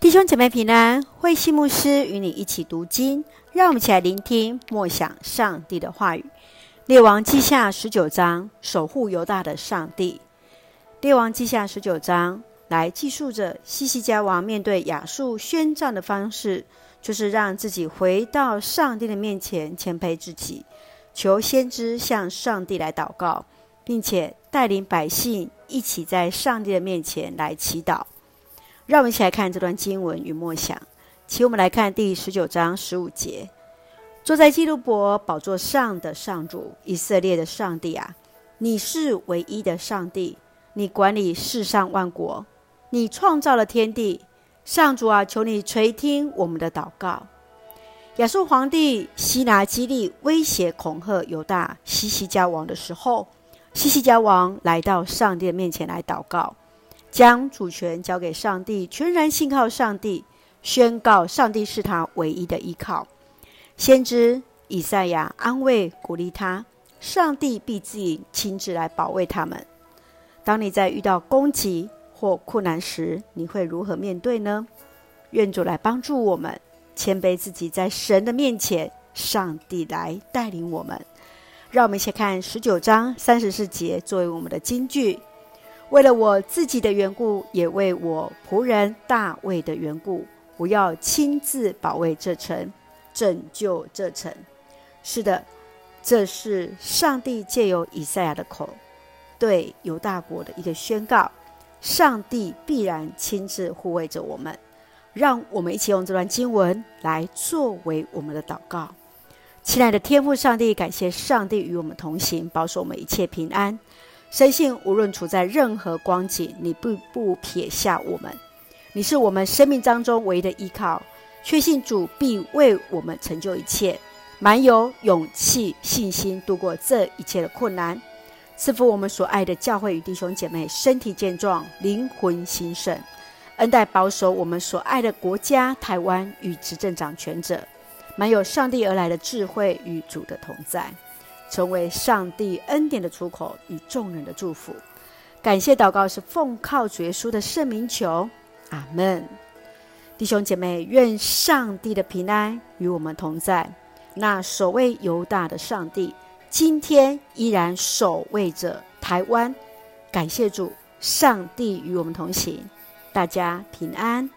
弟兄姐妹平安，慧西牧师与你一起读经，让我们一起来聆听默想上帝的话语。列王记下十九章，守护犹大的上帝。列王记下十九章来记述着西西家王面对亚述宣战的方式，就是让自己回到上帝的面前，谦卑自己，求先知向上帝来祷告，并且带领百姓一起在上帝的面前来祈祷。让我们一起来看这段经文与默想。请我们来看第十九章十五节：坐在基路伯宝座上的上主，以色列的上帝啊，你是唯一的上帝，你管理世上万国，你创造了天地。上主啊，求你垂听我们的祷告。亚述皇帝西拿基立威胁恐吓犹大希西家王的时候，希西家王来到上帝的面前来祷告。将主权交给上帝，全然信靠上帝，宣告上帝是他唯一的依靠。先知以赛亚安慰鼓励他：上帝必自己亲自来保卫他们。当你在遇到攻击或困难时，你会如何面对呢？愿主来帮助我们，谦卑自己，在神的面前，上帝来带领我们。让我们一起看十九章三十四节作为我们的金句。为了我自己的缘故，也为我仆人大卫的缘故，我要亲自保卫这城，拯救这城。是的，这是上帝借由以赛亚的口对犹大国的一个宣告。上帝必然亲自护卫着我们。让我们一起用这段经文来作为我们的祷告。亲爱的天父上帝，感谢上帝与我们同行，保守我们一切平安。深信无论处在任何光景，你不不撇下我们，你是我们生命当中唯一的依靠。确信主必为我们成就一切，满有勇气、信心度过这一切的困难，赐福我们所爱的教会与弟兄姐妹身体健壮、灵魂兴盛，恩待保守我们所爱的国家台湾与执政掌权者，满有上帝而来的智慧与主的同在。成为上帝恩典的出口与众人的祝福，感谢祷告是奉靠主耶稣的圣名求，阿门。弟兄姐妹，愿上帝的平安与我们同在。那守卫犹大的上帝，今天依然守卫着台湾。感谢主，上帝与我们同行，大家平安。